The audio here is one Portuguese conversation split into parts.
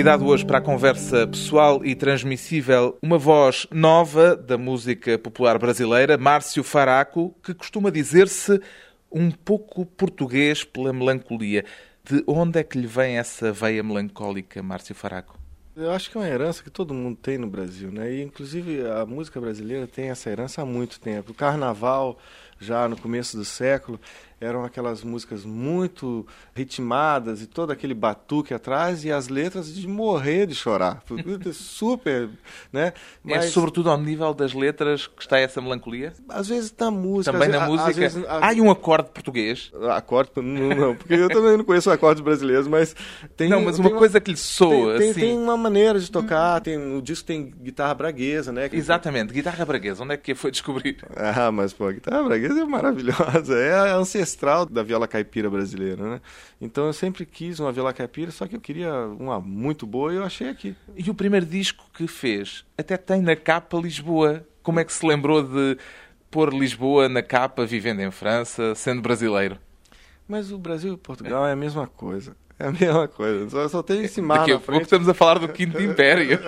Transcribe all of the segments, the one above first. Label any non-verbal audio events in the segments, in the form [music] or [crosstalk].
Convidado hoje para a conversa pessoal e transmissível, uma voz nova da música popular brasileira, Márcio Faraco, que costuma dizer-se um pouco português pela melancolia. De onde é que lhe vem essa veia melancólica, Márcio Faraco? Eu acho que é uma herança que todo mundo tem no Brasil, né? E inclusive a música brasileira tem essa herança há muito tempo. O carnaval, já no começo do século, eram aquelas músicas muito ritmadas e todo aquele batuque atrás e as letras de morrer de chorar. [laughs] Super, né? É Mas, é sobretudo ao nível das letras que está essa melancolia? Às vezes na música. Também na música. Vezes, Há um acorde português? Acorde? Não, não, porque eu também não conheço acordes brasileiros, mas tem. Não, mas uma coisa que lhe soa. Tem, assim. tem, uma maneira de tocar, tem, o disco tem guitarra braguesa, né? Exatamente, guitarra braguesa. Onde é que foi descobrir? Ah, mas pô, a guitarra braguesa é maravilhosa. É ancestral ancestral da viola caipira brasileira, né? Então eu sempre quis uma viola caipira, só que eu queria uma muito boa e eu achei aqui. E o primeiro disco que fez até tem na capa Lisboa. Como é que se lembrou de pôr Lisboa na capa, vivendo em França, sendo brasileiro? Mas o Brasil e Portugal é a mesma coisa. É a mesma coisa. Só, só tem esse mar Daqui a pouco estamos a falar do Quinto [laughs] Império.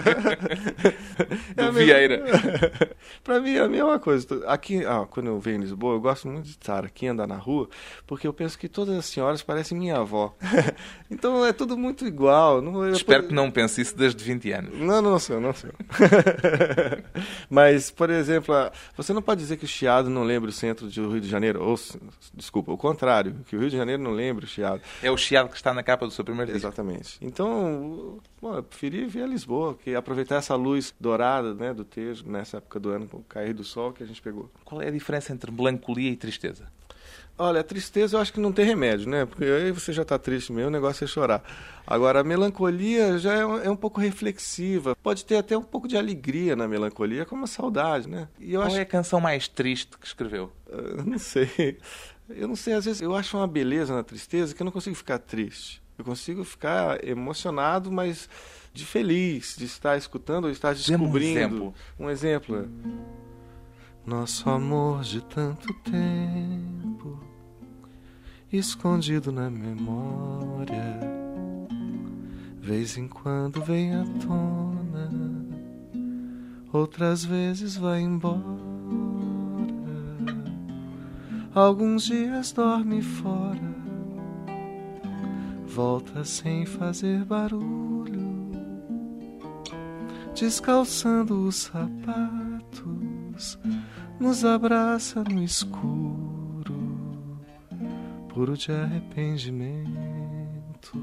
do é Vieira. [laughs] Para mim é a mesma coisa. Aqui, ah, quando eu venho em Lisboa, eu gosto muito de estar aqui, andar na rua, porque eu penso que todas as senhoras parecem minha avó. [laughs] então é tudo muito igual. Não, Espero que não pense isso desde 20 anos. Não, não, senhor, não, senhor. Mas, por exemplo, você não pode dizer que o Chiado não lembra o centro do Rio de Janeiro. Ou, desculpa, o contrário, que o Rio de Janeiro não lembra o Chiado. É o Chiado que está na capa do seu primeiro disco. Exatamente. Então, bom, eu preferi vir a Lisboa, que aproveitar essa luz dourada né, do Tejo, nessa época do ano, com o cair do sol que a gente pegou. Qual é a diferença entre melancolia e tristeza? Olha, a tristeza eu acho que não tem remédio, né? Porque aí você já está triste mesmo, o negócio é chorar. Agora, a melancolia já é um, é um, pouco reflexiva. Pode ter até um pouco de alegria na melancolia, como a saudade, né? E eu Qual acho... é a canção mais triste que escreveu? Eu não sei. Eu não sei, às vezes eu acho uma beleza na tristeza que eu não consigo ficar triste. Eu consigo ficar emocionado, mas de feliz, de estar escutando ou estar descobrindo. Um exemplo. Um exemplo. É, Nosso amor de tanto tempo escondido na memória, vez em quando vem à tona, outras vezes vai embora. Alguns dias dorme fora volta sem fazer barulho, descalçando os sapatos, nos abraça no escuro, puro de arrependimento.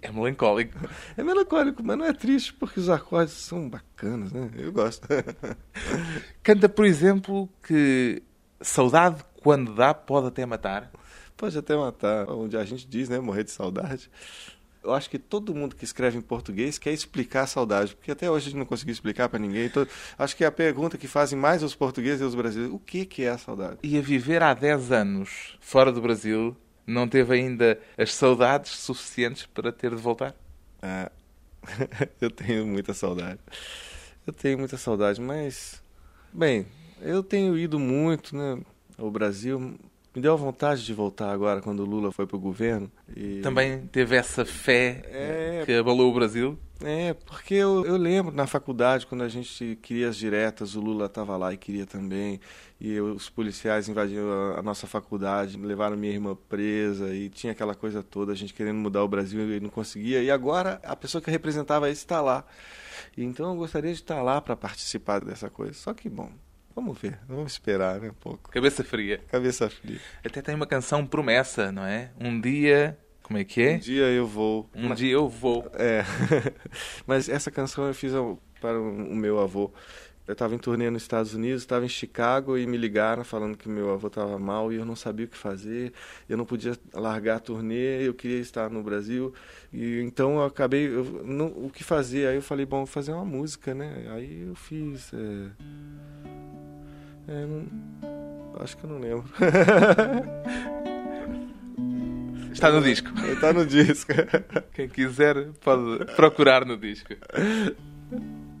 É melancólico. É melancólico, mas não é triste porque os acordes são bacanas, né? Eu gosto. Canta, por exemplo, que saudade quando dá pode até matar. Pode até matar. Onde a gente diz, né? Morrer de saudade. Eu acho que todo mundo que escreve em português quer explicar a saudade, porque até hoje a gente não conseguiu explicar para ninguém. Então, acho que é a pergunta que fazem mais os portugueses e os brasileiros: o que, que é a saudade? E a viver há 10 anos fora do Brasil, não teve ainda as saudades suficientes para ter de voltar? Ah, [laughs] eu tenho muita saudade. Eu tenho muita saudade, mas. Bem, eu tenho ido muito, né? ao Brasil, me deu vontade de voltar agora quando o Lula foi para o governo. E... Também teve essa fé é... que abalou o Brasil? É, porque eu, eu lembro na faculdade, quando a gente queria as diretas, o Lula estava lá e queria também. E eu, os policiais invadiram a, a, nossa faculdade, levaram minha irmã presa e tinha aquela coisa toda, a gente querendo mudar o Brasil e não conseguia. E agora a pessoa que representava isso está lá. Então eu gostaria de estar lá para participar dessa coisa. Só que, bom, Vamos ver, vamos esperar né, um pouco. Cabeça fria. Cabeça fria. Até tem uma canção promessa, não é? Um dia. Como é que é? Um dia eu vou. Um Mas... dia eu vou. É. [laughs] Mas essa canção eu fiz para o meu avô, Eu estava em turnê nos Estados Unidos, estava em Chicago e me ligaram falando que meu avô estava mal e eu não sabia o que fazer. Eu não podia largar a turnê, eu queria estar no Brasil. E então eu acabei, eu, não, o que fazer? Aí eu falei, bom, vou fazer uma música, né? Aí eu fiz. É, é, não, acho que eu não lembro. [laughs] Está no disco. Está no disco. Quem quiser pode procurar no disco. [laughs]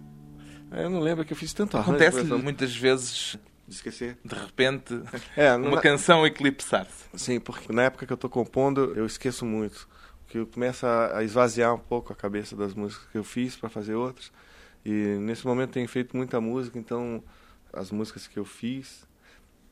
Eu não lembro que eu fiz tanto arranjo. Acontece muitas vezes de esquecer. De repente, é, uma na... canção eclipsar-se. Sim, porque na época que eu estou compondo, eu esqueço muito. Que eu começo a esvaziar um pouco a cabeça das músicas que eu fiz para fazer outras. E nesse momento tenho feito muita música, então as músicas que eu fiz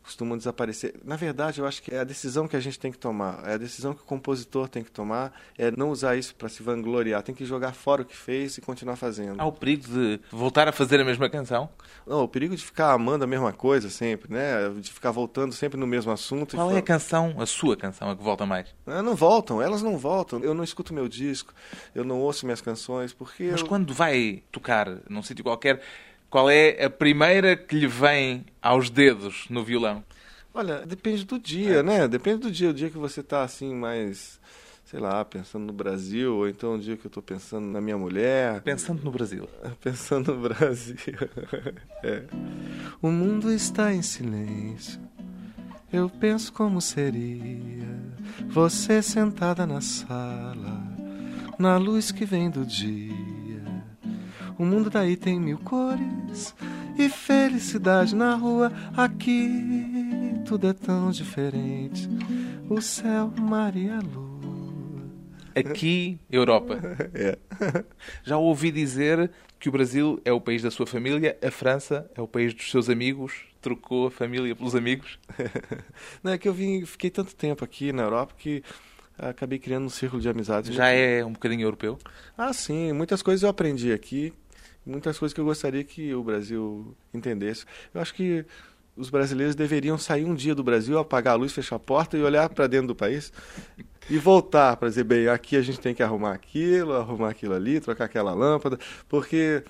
costumam desaparecer. Na verdade, eu acho que é a decisão que a gente tem que tomar, é a decisão que o compositor tem que tomar, é não usar isso para se vangloriar, tem que jogar fora o que fez e continuar fazendo. Há o perigo de voltar a fazer a mesma canção? Não, o perigo de ficar amando a mesma coisa sempre, né? De ficar voltando sempre no mesmo assunto. Qual é a canção, a sua canção, a que volta mais? Ah, não voltam, elas não voltam. Eu não escuto meu disco, eu não ouço minhas canções, porque... Mas eu... quando vai tocar num sítio qualquer qual é a primeira que lhe vem aos dedos no violão? Olha, depende do dia, é. né? Depende do dia. O dia que você está assim mais, sei lá, pensando no Brasil, ou então o dia que eu estou pensando na minha mulher. Pensando no Brasil. [laughs] Pensando no Brasil. [laughs] é. O mundo está em silêncio. Eu penso como seria você sentada na sala, na luz que vem do dia o mundo daí tem mil cores e felicidade na rua. Aqui tudo é tão diferente. O céu, mar e a lua. Aqui, Europa. [laughs] É. [laughs] Já ouvi dizer que o Brasil é o país da sua família, a França é o país dos seus amigos. Trocou a família pelos amigos? [laughs] Não, é que eu vim, fiquei tanto tempo aqui na Europa que acabei criando um círculo de amizades. Já é um bocadinho europeu? Ah, sim. Muitas coisas eu aprendi aqui muitas coisas que eu gostaria que o Brasil entendesse. Eu acho que os brasileiros deveriam sair um dia do Brasil, apagar a luz, fechar a porta e olhar para dentro do país e voltar para dizer, bem, aqui a gente tem que arrumar aquilo, arrumar aquilo ali, trocar aquela lâmpada, porque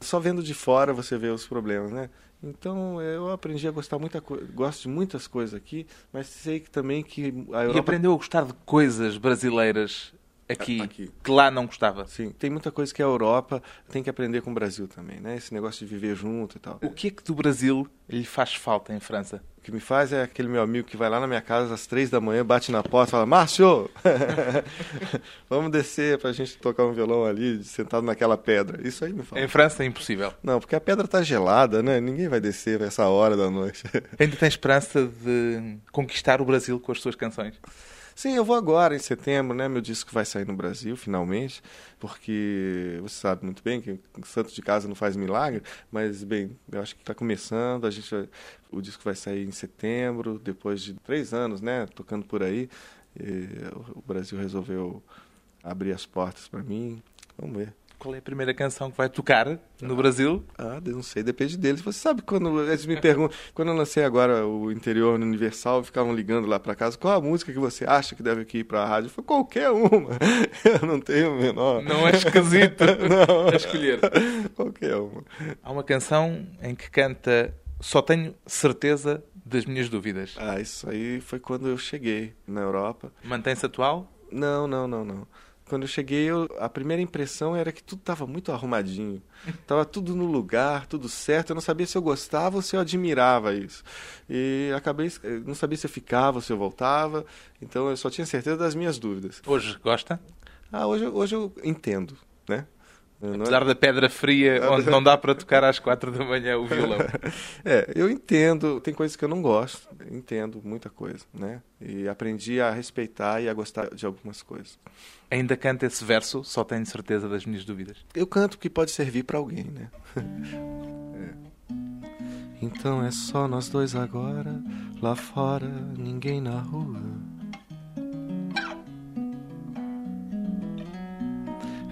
só vendo de fora você vê os problemas, né? Então eu aprendi a gostar muita gosto de muitas coisas aqui, mas sei que também que a Europa... E aprendeu a gostar de coisas brasileiras aqui, aqui, que lá não gostava. Sim, tem muita coisa que a Europa tem que aprender com o Brasil também, né? Esse negócio de viver junto e tal. O que é que do Brasil lhe faz falta em França? O que me faz é aquele meu amigo que vai lá na minha casa às três da manhã, bate na porta e fala: Márcio, [laughs] vamos descer pra gente tocar um violão ali, sentado naquela pedra. Isso aí me fala. Em França é impossível. Não, porque a pedra tá gelada, né? Ninguém vai descer essa hora da noite. Ainda tem esperança de conquistar o Brasil com as suas canções? Sim, eu vou agora, em setembro, né? Meu disco vai sair no Brasil, finalmente, porque você sabe muito bem que Santo de Casa não faz milagre, mas, bem, eu acho que está começando, a gente, o disco vai sair em setembro, depois de três anos, né? Tocando por aí, o Brasil resolveu abrir as portas para mim. Vamos ver. Qual é a primeira canção que vai tocar no ah, Brasil? Ah, não sei, depende deles. Você sabe quando eles me perguntam, quando eu lancei agora o interior no Universal, ficavam ligando lá para casa, qual a música que você acha que deve ir para a rádio? Eu falei, qualquer uma. [laughs] Eu não tenho o menor. Não é esquisito [laughs] não. a escolher. qualquer uma. Há uma canção em que canta Só tenho certeza das minhas dúvidas. Ah, isso aí foi quando eu cheguei na Europa. Mantém-se atual? Não, não, não, não quando eu cheguei, eu, a primeira impressão era que tudo estava muito arrumadinho. [laughs] Tava tudo no lugar, tudo certo. Eu não sabia se eu gostava ou se eu admirava isso. E acabei, não sabia se eu ficava ou se eu voltava. Então eu só tinha certeza das minhas dúvidas. Hoje gosta? Ah, hoje, hoje eu entendo, né? Apesar é... da pedra fria, onde não dá para tocar às quatro da manhã o violão. [laughs] é, eu entendo. Tem coisas que eu não gosto. Entendo muita coisa, né? E aprendi a respeitar e a gostar de algumas coisas. Ainda canta esse verso? Só tenho certeza das minhas dúvidas. Eu canto porque pode servir para alguém, né? [laughs] é. Então é só nós dois agora, lá fora, ninguém na rua.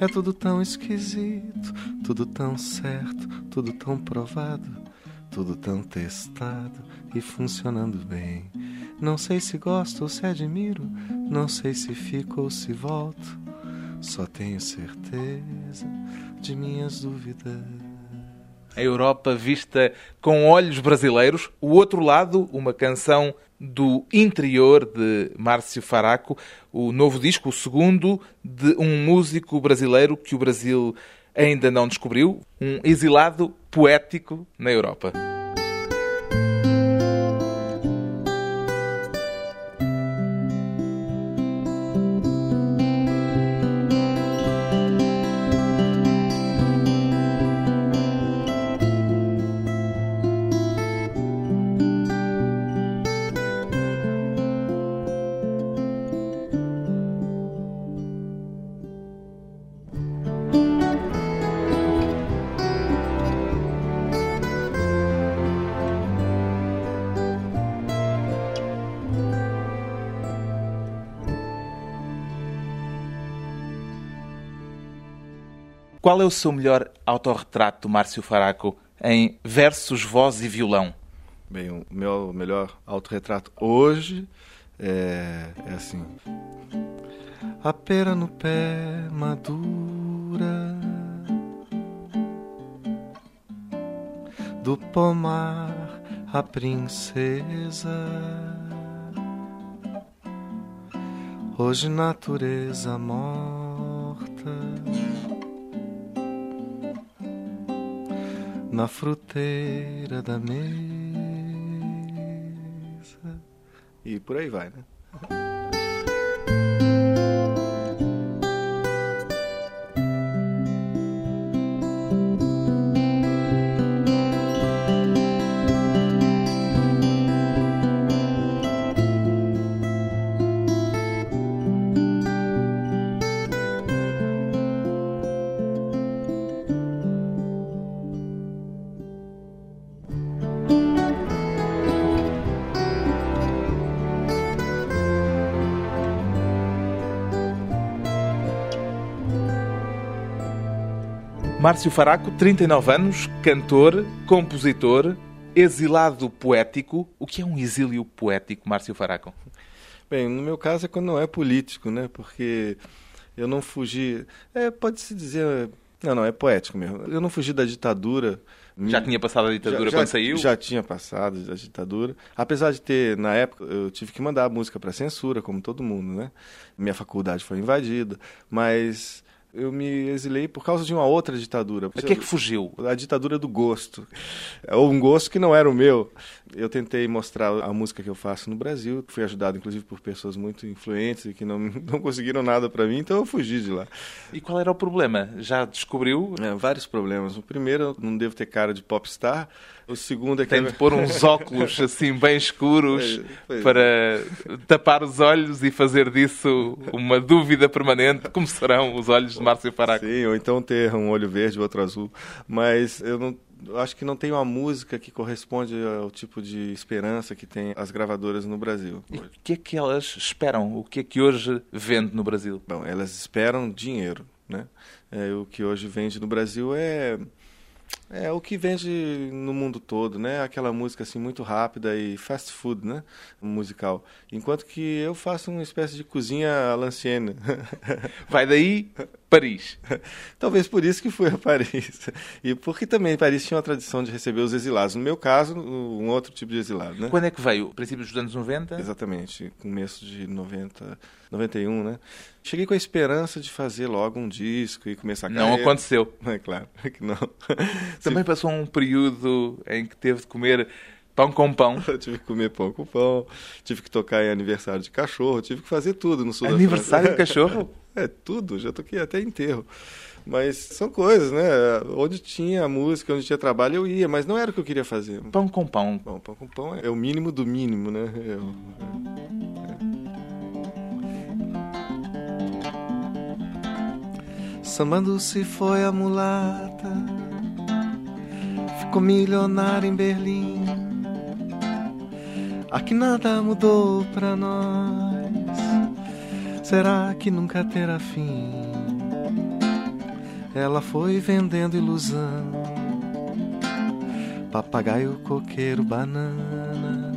É tudo tão esquisito, tudo tão certo, tudo tão provado, tudo tão testado e funcionando bem. Não sei se gosto ou se admiro, não sei se fico ou se volto. Só tenho certeza de minhas dúvidas. A Europa vista com olhos brasileiros. O outro lado, uma canção do interior de Márcio Faraco, o novo disco, o segundo, de um músico brasileiro que o Brasil ainda não descobriu, um exilado poético na Europa. Qual é o seu melhor autorretrato, Márcio Faraco, em versos, voz e violão? Bem, o meu melhor autorretrato hoje é, é assim. A pera no pé madura do pomar a princesa. Hoje natureza morta na fruteira da mesa. E por aí vai, né? Márcio Faraco, 39 anos, cantor, compositor, exilado poético. O que é um exílio poético, Márcio Faraco? Bem, no meu caso é quando não é político, né? Porque eu não fugi. É, pode-se dizer. Não, não, é poético mesmo. Eu não fugi da ditadura. Já tinha passado a ditadura já, quando já, saiu? Já tinha passado a ditadura. Apesar de ter, na época, eu tive que mandar a música para censura, como todo mundo, né? Minha faculdade foi invadida. Mas eu me exilei por causa de uma outra ditadura. O que é que fugiu? A ditadura do gosto. Ou um gosto que não era o meu. Eu tentei mostrar a música que eu faço no Brasil. Fui ajudado, inclusive, por pessoas muito influentes e que não, [laughs] não conseguiram nada para mim, então eu fugi de lá. E qual era o problema? Já descobriu? É, vários problemas. O primeiro, eu não devo ter cara de popstar. O segundo é que... Tem de pôr uns [laughs] óculos assim bem escuros para tapar os olhos e fazer disso uma dúvida permanente. Como serão os olhos de Márcio Faraco? Sim, ou então ter um olho verde e outro azul. Mas eu não acho que não tem uma música que corresponde ao tipo de esperança que tem as gravadoras no Brasil. E o que é que elas esperam? O que é que hoje vende no Brasil? Bom, elas esperam dinheiro, né? É, o que hoje vende no Brasil é é o que vende no mundo todo, né? Aquela música assim muito rápida e fast food, né? Musical. Enquanto que eu faço uma espécie de cozinha à lancienne. [laughs] Vai daí Paris. [laughs] Talvez por isso que fui a Paris. E porque também Paris tinha uma tradição de receber os exilados. No meu caso, um outro tipo de exilado, né? Quando é que veio? Princípios dos anos 90? Exatamente, começo de 90, 91, né? Cheguei com a esperança de fazer logo um disco e começar a Não aconteceu. [laughs] É claro que não. [laughs] Também passou um período em que teve de comer Pão com pão. Eu tive que comer pão com pão, tive que tocar em aniversário de cachorro, tive que fazer tudo no sul Aniversário de cachorro? É, tudo, já toquei até enterro. Mas são coisas, né? Onde tinha música, onde tinha trabalho, eu ia, mas não era o que eu queria fazer. Pão com pão. Bom, pão com pão é o mínimo do mínimo, né? Eu, é. Sambando se foi a mulata, ficou milionária em Berlim. Aqui nada mudou pra nós. Será que nunca terá fim? Ela foi vendendo ilusão. Papagaio, coqueiro, banana.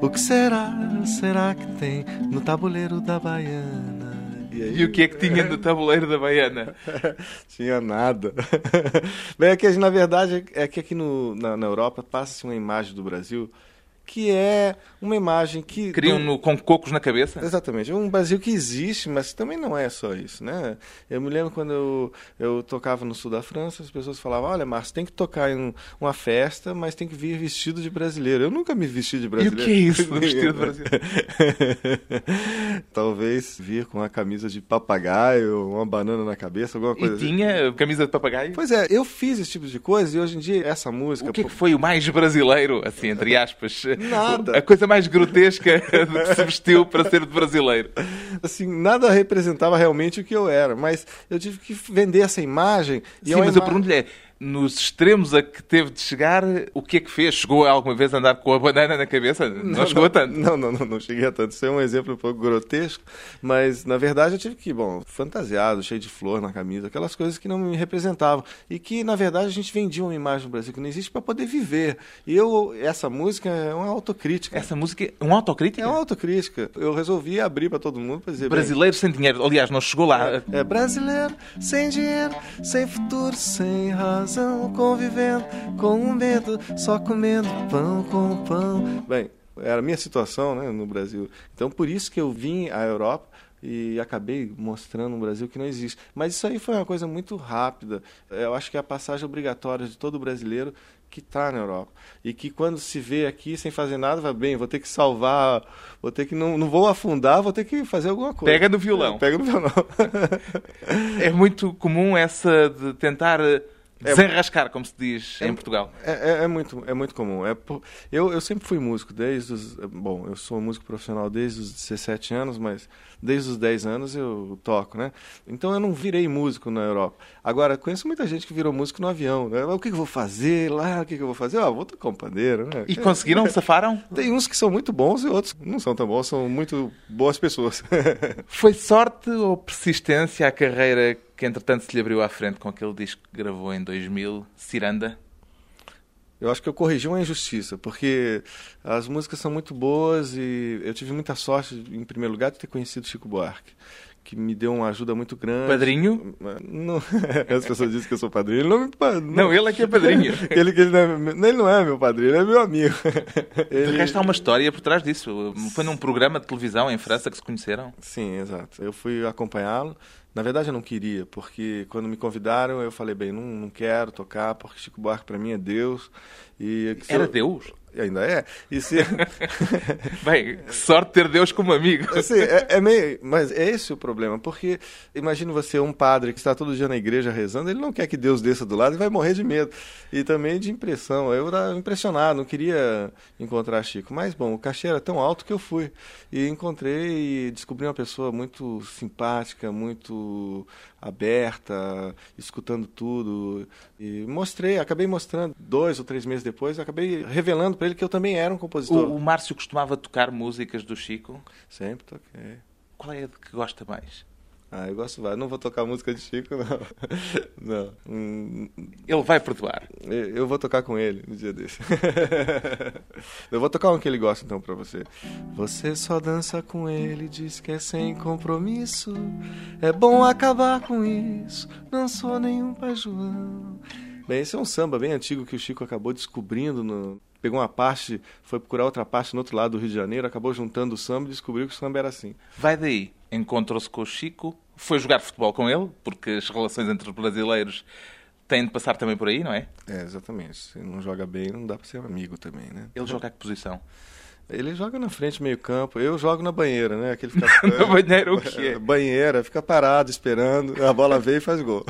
O que será, será que tem no tabuleiro da baiana? E, o que é que tinha no tabuleiro da baiana? [laughs] tinha nada. [laughs] Bem, é que na verdade é que aqui no, na, na Europa passa-se uma imagem do Brasil que é uma imagem que... Criam no, com cocos na cabeça? Exatamente. É um Brasil que existe, mas também não é só isso, né? Eu me lembro quando eu, eu tocava no sul da França, as pessoas falavam, olha, Márcio, tem que tocar em uma festa, mas tem que vir vestido de brasileiro. Eu nunca me vesti de brasileiro. E o que é isso, [laughs] vestido de brasileiro? [laughs] Talvez vir com uma camisa de papagaio, uma banana na cabeça, alguma coisa E tinha assim. camisa de papagaio? Pois é, eu fiz esse tipo de coisa e hoje em dia essa música... O que, é que foi o mais brasileiro, assim, entre aspas? Nada. A coisa mais grotesca [laughs] do que se vestiu para ser de brasileiro. Assim, nada representava realmente o que eu era, mas eu tive que vender essa imagem. Sim, mas ima... eu pergunto-lhe, é, nos extremos a que teve de chegar, o que é que fez? Chegou alguma vez a andar com a banana na cabeça? Não, não chegou não, a tanto? Não, não, não, não cheguei a tanto. Isso é um exemplo um pouco grotesco, mas na verdade eu tive que, bom, fantasiado, cheio de flor na camisa, aquelas coisas que não me representavam e que na verdade a gente vendia uma imagem do Brasil que não existe para poder viver. E eu, essa música é uma autocrítica. Essa música é uma autocrítica? É uma autocrítica. Eu resolvi abrir para todo mundo para dizer. Brasileiro bem, sem dinheiro. Aliás, não chegou lá. É, é brasileiro sem dinheiro, sem futuro, sem razão, convivendo com o medo, só comendo pão com pão. Bem, era a minha situação né, no Brasil. Então, por isso que eu vim à Europa e acabei mostrando um Brasil que não existe. Mas isso aí foi uma coisa muito rápida. Eu acho que é a passagem obrigatória de todo brasileiro que está na Europa. E que quando se vê aqui sem fazer nada, vai bem, vou ter que salvar, vou ter que não, não vou afundar, vou ter que fazer alguma coisa. Pega no violão. É, pega no violão. [laughs] é muito comum essa de tentar é Desenrascar, como se diz é, em Portugal. É, é, é, muito, é muito comum. É, eu, eu sempre fui músico, desde os. Bom, eu sou músico profissional desde os 17 anos, mas desde os 10 anos eu toco, né? Então eu não virei músico na Europa. Agora, conheço muita gente que virou músico no avião, né? O que, eu vou fazer lá? O que, eu vou fazer? Ah, vou tocar um pandeiro, né? E conseguiram? [laughs] Safaram? Tem uns que são muito bons e outros não são tão bons, são muito boas pessoas. [laughs] Foi sorte ou persistência a carreira que entretanto se lhe abriu à frente com aquele disco que gravou em 2000, Ciranda? Eu acho que eu corrigi uma injustiça, porque as músicas são muito boas e eu tive muita sorte, em primeiro lugar, de ter conhecido Chico Buarque que me deu uma ajuda muito grande. Padrinho? Não, [laughs] as pessoas dizem que eu sou padrinho. Ele não, me, não, não, ele é que é padrinho. [laughs] ele, ele, não é, ele não é meu padrinho, ele é meu amigo. Ele... De resto, há uma história por trás disso. Foi num programa de televisão em França que se conheceram? Sim, exato. Eu fui acompanhá-lo. Na verdade, eu não queria, porque quando me convidaram, eu falei, bem, não, não quero tocar, porque Chico Buarque para mim é Deus. E Era eu... Deus? Ainda é. E se... [laughs] Bem, sorte ter Deus como amigo. [laughs] Assim, é, é, meio... Mas é esse o problema, porque imagine você um padre que está todo dia na igreja rezando, ele não quer que Deus desça do lado e vai morrer de medo. E também de impressão. Eu era impressionado, não queria encontrar Chico. Mas, bom, o cachê era tão alto que eu fui. E encontrei e descobri uma pessoa muito simpática, muito aberta, escutando tudo. E mostrei, acabei mostrando dois ou três meses depois, acabei revelando para ele que eu também era um compositor. O, o Márcio costumava tocar músicas do Chico? Sempre toquei. Qual é a que gosta mais? Ah, eu gosto vários. Não vou tocar música de Chico, [laughs] não. não. Hum, ele vai perdoar. Eu vou tocar com ele no dia desse. [laughs] eu vou tocar um que ele gosta, então, pra você. Você só dança com ele, diz que é sem compromisso. É bom acabar com isso. Não sou nenhum pai João. Bem, esse é um samba bem antigo que o Chico acabou descobrindo no, pegou uma parte, foi procurar outra parte no outro lado do Rio de Janeiro, acabou juntando o samba e descobriu que o samba era assim. Vai daí, encontrou-se com o Chico, foi jogar futebol com ele, porque as relações entre os brasileiros têm de passar também por aí, não é? É, exatamente. Se não joga bem, não dá para ser amigo também, né? Ele joga a que posição? Ele joga na frente, meio campo. Eu jogo na banheira, né? Aquele fica... [laughs] na banheira o quê? [laughs] Banheira, fica parado, esperando. A bola veio e faz gol.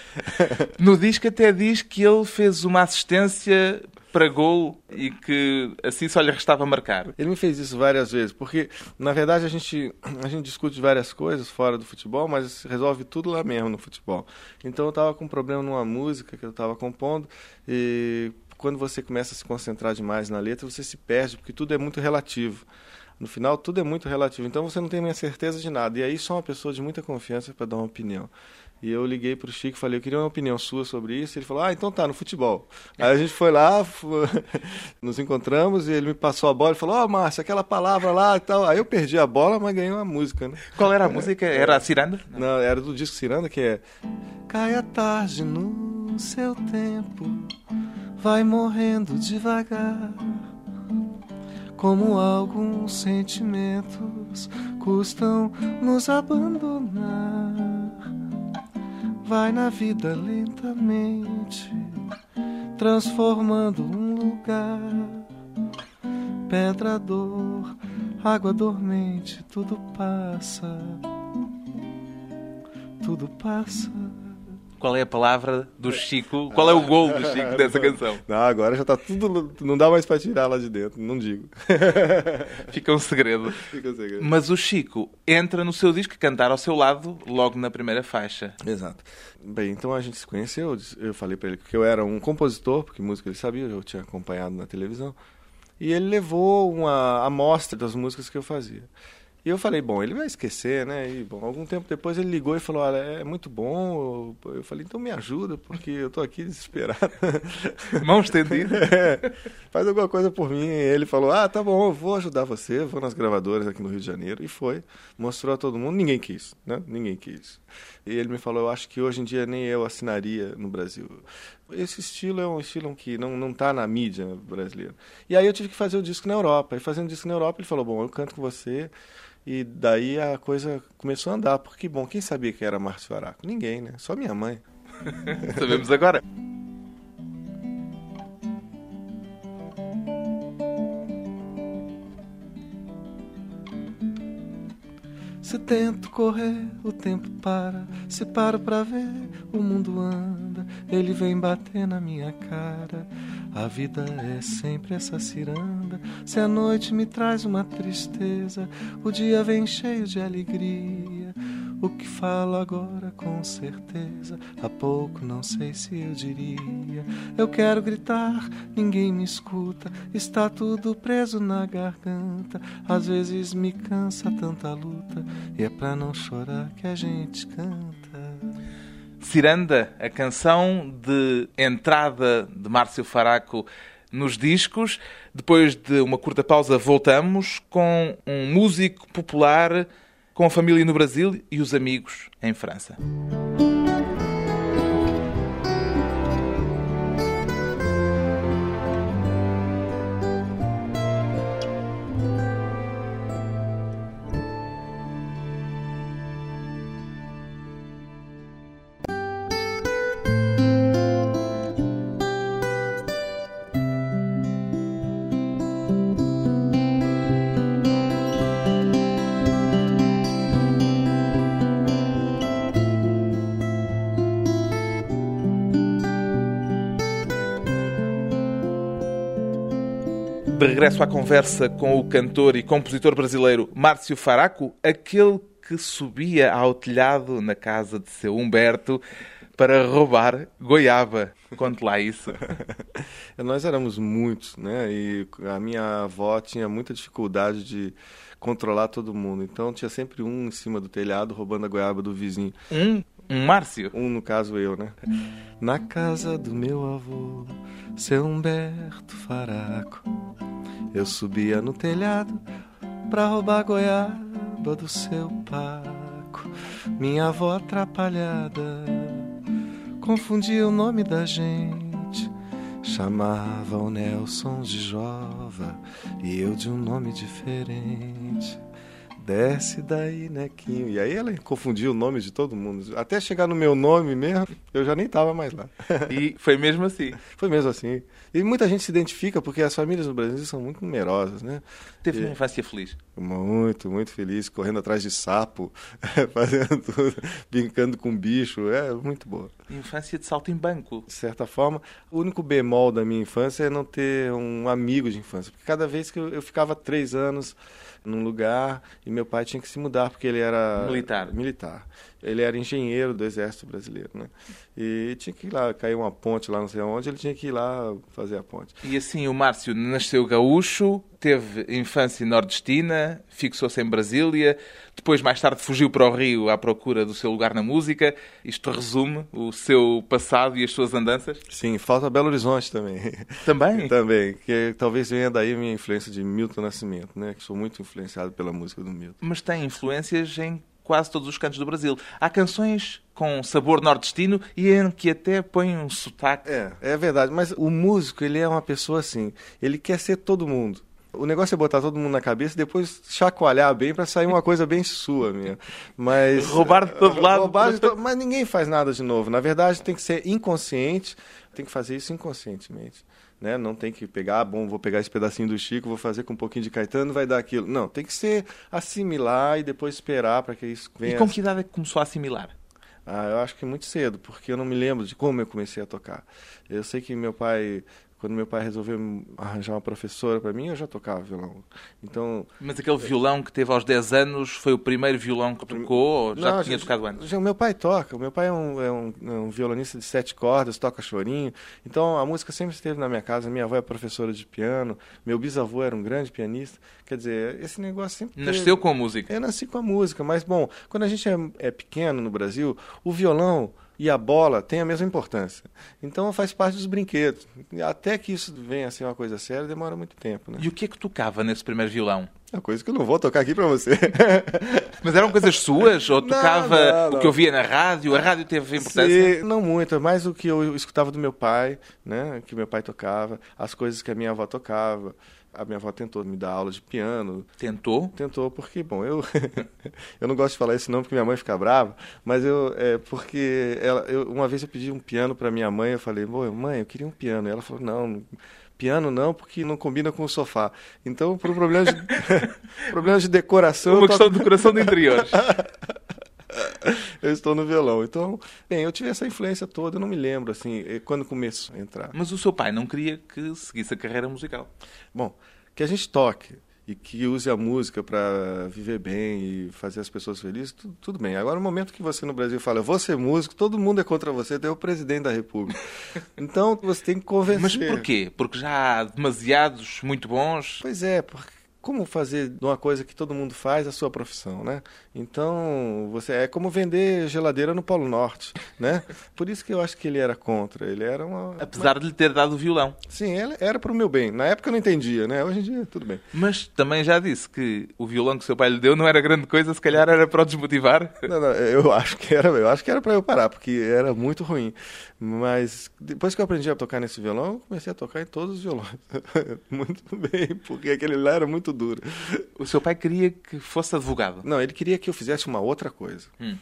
[laughs] no disco até diz que ele fez uma assistência para gol e que assim só lhe restava marcar. Ele me fez isso várias vezes, porque na verdade a gente, a gente discute várias coisas fora do futebol, mas resolve tudo lá mesmo no futebol. Então eu estava com um problema numa música que eu estava compondo e quando você começa a se concentrar demais na letra, você se perde, porque tudo é muito relativo. No final, tudo é muito relativo. Então você não tem minha certeza de nada. E aí só uma pessoa de muita confiança para dar uma opinião. E eu liguei pro Chico e falei, eu queria uma opinião sua sobre isso. Ele falou, ah, então tá, no futebol. Aí a gente foi lá, [laughs] nos encontramos e ele me passou a bola e falou, ó, oh, Márcio, aquela palavra lá e tal. Aí eu perdi a bola, mas ganhei uma música, né? Qual era a música? Era a Ciranda? Não, Não era do disco Ciranda, que é... Cai a tarde no seu tempo, vai morrendo devagar como alguns sentimentos custam nos abandonar vai na vida lentamente, transformando um lugar. Pedra, dor, água dormente, tudo passa, tudo passa. Qual é a palavra do Chico? Qual é o gol do Chico dessa canção? Não, agora já tá tudo. Não dá mais para tirar lá de dentro, não digo. [laughs] Fica um segredo. Fica um segredo. Mas o Chico entra no seu disco cantar ao seu lado logo na primeira faixa. Exato. Bem, então a gente se conheceu. Eu falei para ele que eu era um compositor, porque música ele sabia, eu tinha acompanhado na televisão. E ele levou uma amostra das músicas que eu fazia. E eu falei, bom, ele vai esquecer, né? E, bom, algum tempo depois ele ligou e falou, olha, é muito bom. Eu falei, então me ajuda, porque eu tô aqui desesperado. [laughs] Mão estendida. [laughs] É, faz alguma coisa por mim. E ele falou, ah, tá bom, eu vou ajudar você, vou nas gravadoras aqui no Rio de Janeiro. E foi. Mostrou a todo mundo, ninguém quis, né? Ninguém quis. E ele me falou, eu acho que hoje em dia nem eu assinaria no Brasil. Esse estilo é um estilo que não, não tá na mídia brasileira. E aí eu tive que fazer o disco na Europa. E fazendo disco na Europa, ele falou, bom, eu canto com você e daí a coisa começou a andar. Porque, bom, quem sabia que era Márcio Faraco? Ninguém, né? Só minha mãe. [laughs] Sabemos agora. Se tento correr, o tempo para. Se paro pra ver, o mundo anda. Ele vem bater na minha cara. A vida é sempre essa ciranda. Se a noite me traz uma tristeza, o dia vem cheio de alegria. O que falo agora com certeza, há pouco não sei se eu diria. Eu quero gritar, ninguém me escuta, está tudo preso na garganta. Às vezes me cansa tanta luta, e é pra não chorar que a gente canta. Ciranda, a canção de entrada de Márcio Faraco nos discos. Depois de uma curta pausa, voltamos com um músico popular com a família no Brasil e os amigos em França. De regresso à conversa com o cantor e compositor brasileiro Márcio Faraco, aquele que subia ao telhado na casa de seu Humberto para roubar goiaba. Conte lá isso. [laughs] Nós éramos muitos, né? E a minha avó tinha muita dificuldade de controlar todo mundo. Então tinha sempre um em cima do telhado roubando a goiaba do vizinho. Um? Um Márcio? Um, no caso, eu, né? Na casa do meu avô, seu Humberto Faraco eu subia no telhado pra roubar goiaba do seu Paco. Minha avó atrapalhada confundia o nome da gente. Chamava o Nelson de Jova e eu de um nome diferente. Desce daí, Nequinho. E aí ela confundiu o nome de todo mundo. Até chegar no meu nome mesmo, eu já nem tava mais lá. E foi mesmo assim? [laughs] Foi mesmo assim. E muita gente se identifica porque as famílias no Brasil são muito numerosas, né? Teve uma infância feliz? Muito, muito feliz. Correndo atrás de sapo, [laughs] fazendo tudo, [laughs] brincando com bicho. É muito boa. Infância de salto em banco. De certa forma, o único bemol da minha infância é não ter um amigo de infância. Porque cada vez que eu, eu ficava três anos num lugar e meu pai tinha que se mudar porque ele era militar. militar. Ele era engenheiro do Exército Brasileiro, né? E tinha que ir lá, caiu uma ponte lá, não sei onde, ele tinha que ir lá fazer a ponte. E assim, o Márcio nasceu gaúcho, teve infância nordestina, fixou-se em Brasília, depois, mais tarde, fugiu para o Rio à procura do seu lugar na música. Isto resume o seu passado e as suas andanças? Sim, falta Belo Horizonte também. [laughs] Também? [laughs] também, que talvez venha daí a minha influência de Milton Nascimento, né? Que sou muito influenciado pela música do Milton. Mas tem influências em quase todos os cantos do Brasil. Há canções com sabor nordestino e em que até põe um sotaque. É, é verdade. Mas o músico, ele é uma pessoa assim, ele quer ser todo mundo. O negócio é botar todo mundo na cabeça e depois chacoalhar bem para sair uma coisa bem sua mesmo. Mas roubar de todo lado. Roubar de to... Mas ninguém faz nada de novo. Na verdade, tem que ser inconsciente, tem que fazer isso inconscientemente. Né? Não tem que pegar, ah, bom, vou pegar esse pedacinho do Chico, vou fazer com um pouquinho de Caetano, vai dar aquilo. Não, tem que ser assimilar e depois esperar para que isso venha. E com que idade começou a assimilar? Ah, eu acho que muito cedo, porque eu não me lembro de como eu comecei a tocar. Eu sei que meu pai quando meu pai resolveu arranjar uma professora para mim, eu já tocava violão. Então, Mas aquele violão que teve aos 10 anos foi o primeiro violão que tocou ou já não, tinha já, tocado antes? Já, meu pai toca. Meu pai é um, é, um, é um, violonista de sete cordas, toca chorinho. Então a música sempre esteve na minha casa. Minha avó é professora de piano, meu bisavô era um grande pianista. Quer dizer, esse negócio sempre. Nasceu teve... com a música? Eu nasci com a música, mas bom, quando a gente é, é pequeno no Brasil, o violão e a bola têm a mesma importância. Então faz parte dos brinquedos. Até que isso venha a ser uma coisa séria, demora muito tempo. Né? E o que é que tocava nesse primeiro violão? É uma coisa que eu não vou tocar aqui para você. [laughs] Mas eram coisas suas? Ou tocava não, não, não. o que eu via na rádio? A rádio teve importância? Sim, não muito, mais o que eu escutava do meu pai, né? que meu pai tocava, as coisas que a minha avó tocava. A minha avó tentou me dar aula de piano. Tentou? Tentou, porque, bom, eu [laughs] eu não gosto de falar isso não porque minha mãe fica brava, mas eu é porque ela, eu, uma vez eu pedi um piano para minha mãe, eu falei, mãe, eu queria um piano. E ela falou, não, piano não, porque não combina com o sofá. Então, por problema de [laughs] problema de decoração, uma questão toco... de decoração do interior. [laughs] [laughs] eu estou no violão. Então, bem, eu tive essa influência toda, eu não me lembro, assim, quando começou a entrar. Mas o seu pai não queria que seguisse a carreira musical? Bom, que a gente toque e que use a música para viver bem e fazer as pessoas felizes, tudo, tudo, bem. Agora, no momento que você no Brasil fala, vou ser músico, todo mundo é contra você, até o presidente da República. [laughs] Então, você tem que convencer. Mas por quê? Porque já há demasiados muito bons? Pois é, porque como fazer de uma coisa que todo mundo faz a sua profissão, né? Então, você é como vender geladeira no Polo Norte, né? Por isso que eu acho que ele era contra. Ele era uma apesar uma... de lhe ter dado o violão. Sim, era para o meu bem. Na época eu não entendia, né? Hoje em dia tudo bem. Mas também já disse que o violão que seu pai lhe deu não era grande coisa, se calhar era para o desmotivar. Não, não, eu acho que era, eu acho que era para eu parar, porque era muito ruim. Mas depois que eu aprendi a tocar nesse violão, eu comecei a tocar em todos os violões. [laughs] muito bem, porque aquele lá era muito duro. O seu pai queria que fosse advogado? Não, ele queria que eu fizesse uma outra coisa. Hum.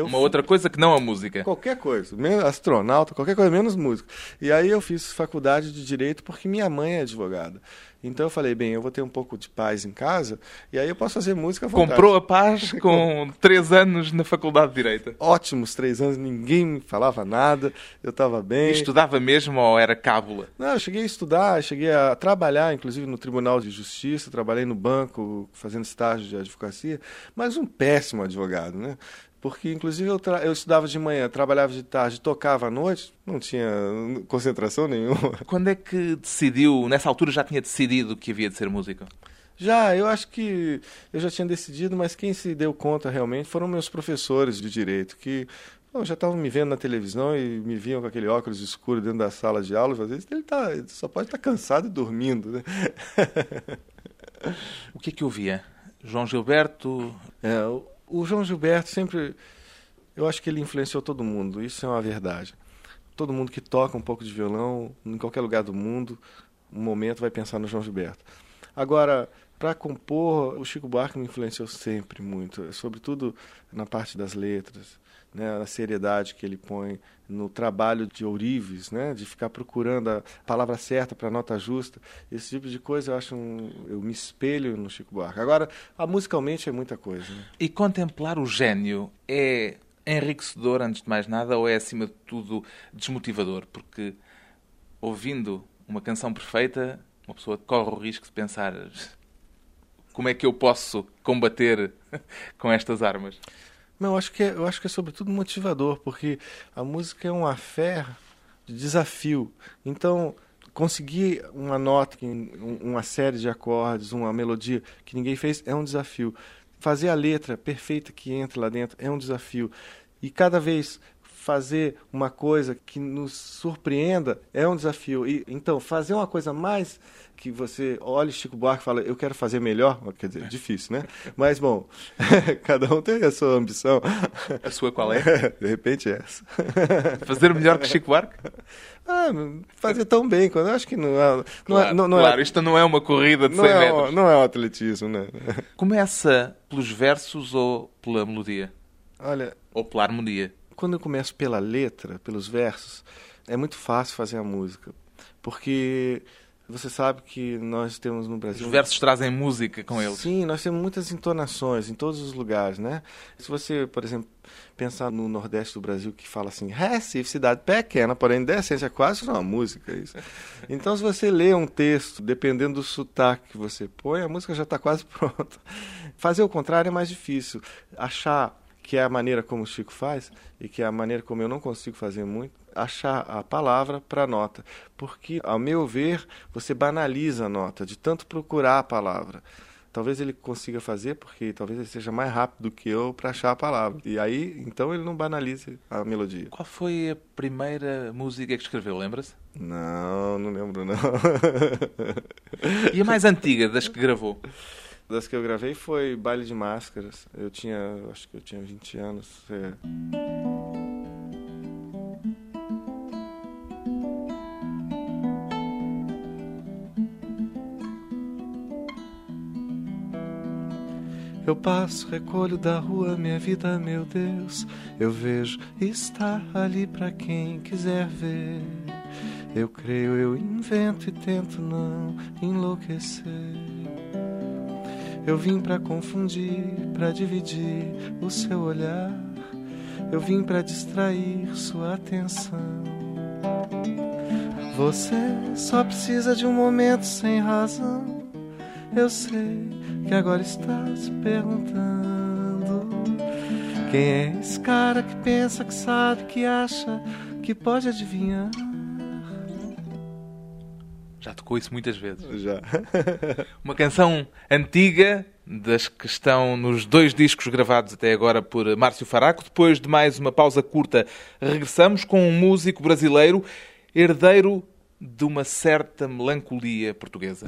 Uma fui... outra coisa que não a música? Qualquer coisa, menos astronauta, qualquer coisa, menos música. E aí eu fiz faculdade de Direito porque minha mãe é advogada. Então eu falei, bem, eu vou ter um pouco de paz em casa e aí eu posso fazer música à vontade. Comprou a paz [laughs] com três anos na Faculdade de Direito. Ótimos três anos, ninguém me falava nada, eu estava bem. E estudava mesmo ou era cábula? Não, eu cheguei a estudar, cheguei a trabalhar, inclusive no Tribunal de Justiça, trabalhei no banco fazendo estágio de advocacia, mas um péssimo advogado, né? Porque, inclusive, eu, eu estudava de manhã, trabalhava de tarde, tocava à noite, não tinha concentração nenhuma. [laughs] Quando é que decidiu, nessa altura já tinha decidido que havia de ser músico? Já, eu acho que eu já tinha decidido, mas quem se deu conta realmente foram meus professores de direito, que bom, já estavam me vendo na televisão e me viam com aquele óculos escuro dentro da sala de aula. Às vezes ele, tá, só pode estar tá cansado e dormindo. Né? [laughs] o que é que eu via? João Gilberto? É, o João Gilberto sempre. Eu acho que ele influenciou todo mundo, isso é uma verdade. Todo mundo que toca um pouco de violão, em qualquer lugar do mundo, um momento vai pensar no João Gilberto. Agora, para compor, o Chico Buarque me influenciou sempre muito, sobretudo na parte das letras né, a seriedade que ele põe no trabalho de ourives, né, de ficar procurando a palavra certa para a nota justa, esse tipo de coisa eu acho um, eu me espelho no Chico Buarque. Agora, a, musicalmente é muita coisa. Né? E contemplar o gênio é enriquecedor antes de mais nada ou é acima de tudo desmotivador? Porque ouvindo uma canção perfeita, uma pessoa corre o risco de pensar como é que eu posso combater [laughs] com estas armas? Eu acho que é, eu acho que é sobretudo motivador, porque a música é uma fé de desafio. Então, conseguir uma nota, uma série de acordes, uma melodia que ninguém fez é um desafio. Fazer a letra perfeita que entra lá dentro é um desafio. E cada vez fazer uma coisa que nos surpreenda é um desafio. E então fazer uma coisa mais que você olhe Chico Buarque e fala, eu quero fazer melhor, quer dizer, difícil, né? Mas bom, [laughs] cada um tem a sua ambição. A sua qual é? [laughs] De repente é essa. Fazer melhor que Chico Buarque? Ah, fazer tão bem, quando eu acho que não é. Não claro, é, não, não é claro é, isto não é uma corrida de 100 é, metros. Não é um atletismo, né? Começa pelos versos ou pela melodia? Olha. Ou pela harmonia? Quando eu começo pela letra, pelos versos, é muito fácil fazer a música. Porque você sabe que nós temos no Brasil. Os versos trazem música com eles. Sim, nós temos muitas entonações em todos os lugares, né? Se você, por exemplo, pensar no Nordeste do Brasil que fala assim, Recife, cidade pequena, porém decente, é quase uma música isso. [laughs] Então, se você lê um texto, dependendo do sotaque que você põe, a música já está quase [laughs] pronta. Fazer o contrário é mais difícil. Achar que é a maneira como o Chico faz e que é a maneira como eu não consigo fazer muito, achar a palavra para a nota. Porque, ao meu ver, você banaliza a nota de tanto procurar a palavra. Talvez ele consiga fazer, porque talvez ele seja mais rápido do que eu para achar a palavra. E aí, então, ele não banalize a melodia. Qual foi a primeira música que escreveu, lembra-se? Não, não lembro, não. e a mais antiga das que gravou? [laughs] das que eu gravei foi Baile de Máscaras. Eu tinha, acho que eu tinha 20 anos. É. Eu passo, recolho da rua minha vida, meu Deus. Eu vejo estar ali para quem quiser ver. Eu creio, eu invento e tento não enlouquecer. Eu vim para confundir, para dividir o seu olhar. Eu vim para distrair sua atenção. Você só precisa de um momento sem razão. Eu sei que agora está se perguntando: quem é esse cara que pensa, que sabe, que acha, que pode adivinhar? Já tocou isso muitas vezes. Já. [laughs] Uma canção antiga, das que estão nos dois discos gravados até agora por Márcio Faraco. Depois de mais uma pausa curta, regressamos com um músico brasileiro, herdeiro de uma certa melancolia portuguesa.